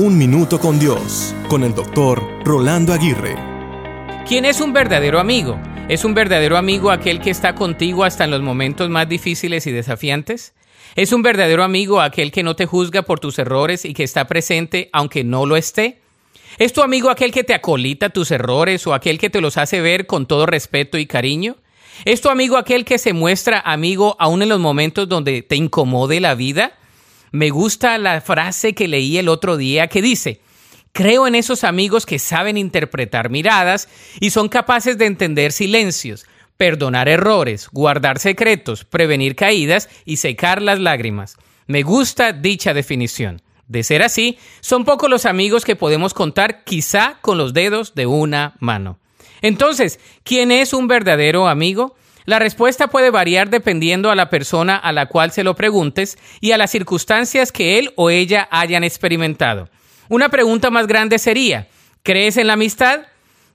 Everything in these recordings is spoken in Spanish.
Un Minuto con Dios, con el doctor Rolando Aguirre. ¿Quién es un verdadero amigo? ¿Es un verdadero amigo aquel que está contigo hasta en los momentos más difíciles y desafiantes? ¿Es un verdadero amigo aquel que no te juzga por tus errores y que está presente aunque no lo esté? ¿Es tu amigo aquel que te acolita tus errores o aquel que te los hace ver con todo respeto y cariño? ¿Es tu amigo aquel que se muestra amigo aún en los momentos donde te incomode la vida? Me gusta la frase que leí el otro día que dice, creo en esos amigos que saben interpretar miradas y son capaces de entender silencios, perdonar errores, guardar secretos, prevenir caídas y secar las lágrimas. Me gusta dicha definición. De ser así, son pocos los amigos que podemos contar quizá con los dedos de una mano. Entonces, ¿quién es un verdadero amigo? La respuesta puede variar dependiendo a la persona a la cual se lo preguntes y a las circunstancias que él o ella hayan experimentado. Una pregunta más grande sería, ¿crees en la amistad?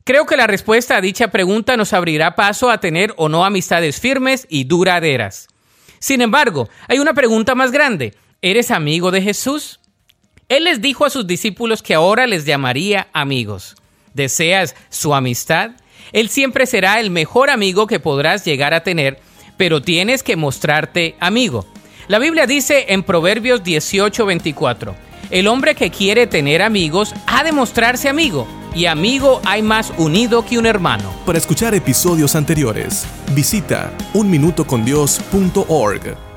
Creo que la respuesta a dicha pregunta nos abrirá paso a tener o no amistades firmes y duraderas. Sin embargo, hay una pregunta más grande. ¿Eres amigo de Jesús? Él les dijo a sus discípulos que ahora les llamaría amigos. ¿Deseas su amistad? Él siempre será el mejor amigo que podrás llegar a tener, pero tienes que mostrarte amigo. La Biblia dice en Proverbios 18:24, el hombre que quiere tener amigos ha de mostrarse amigo, y amigo hay más unido que un hermano. Para escuchar episodios anteriores, visita unminutocondios.org.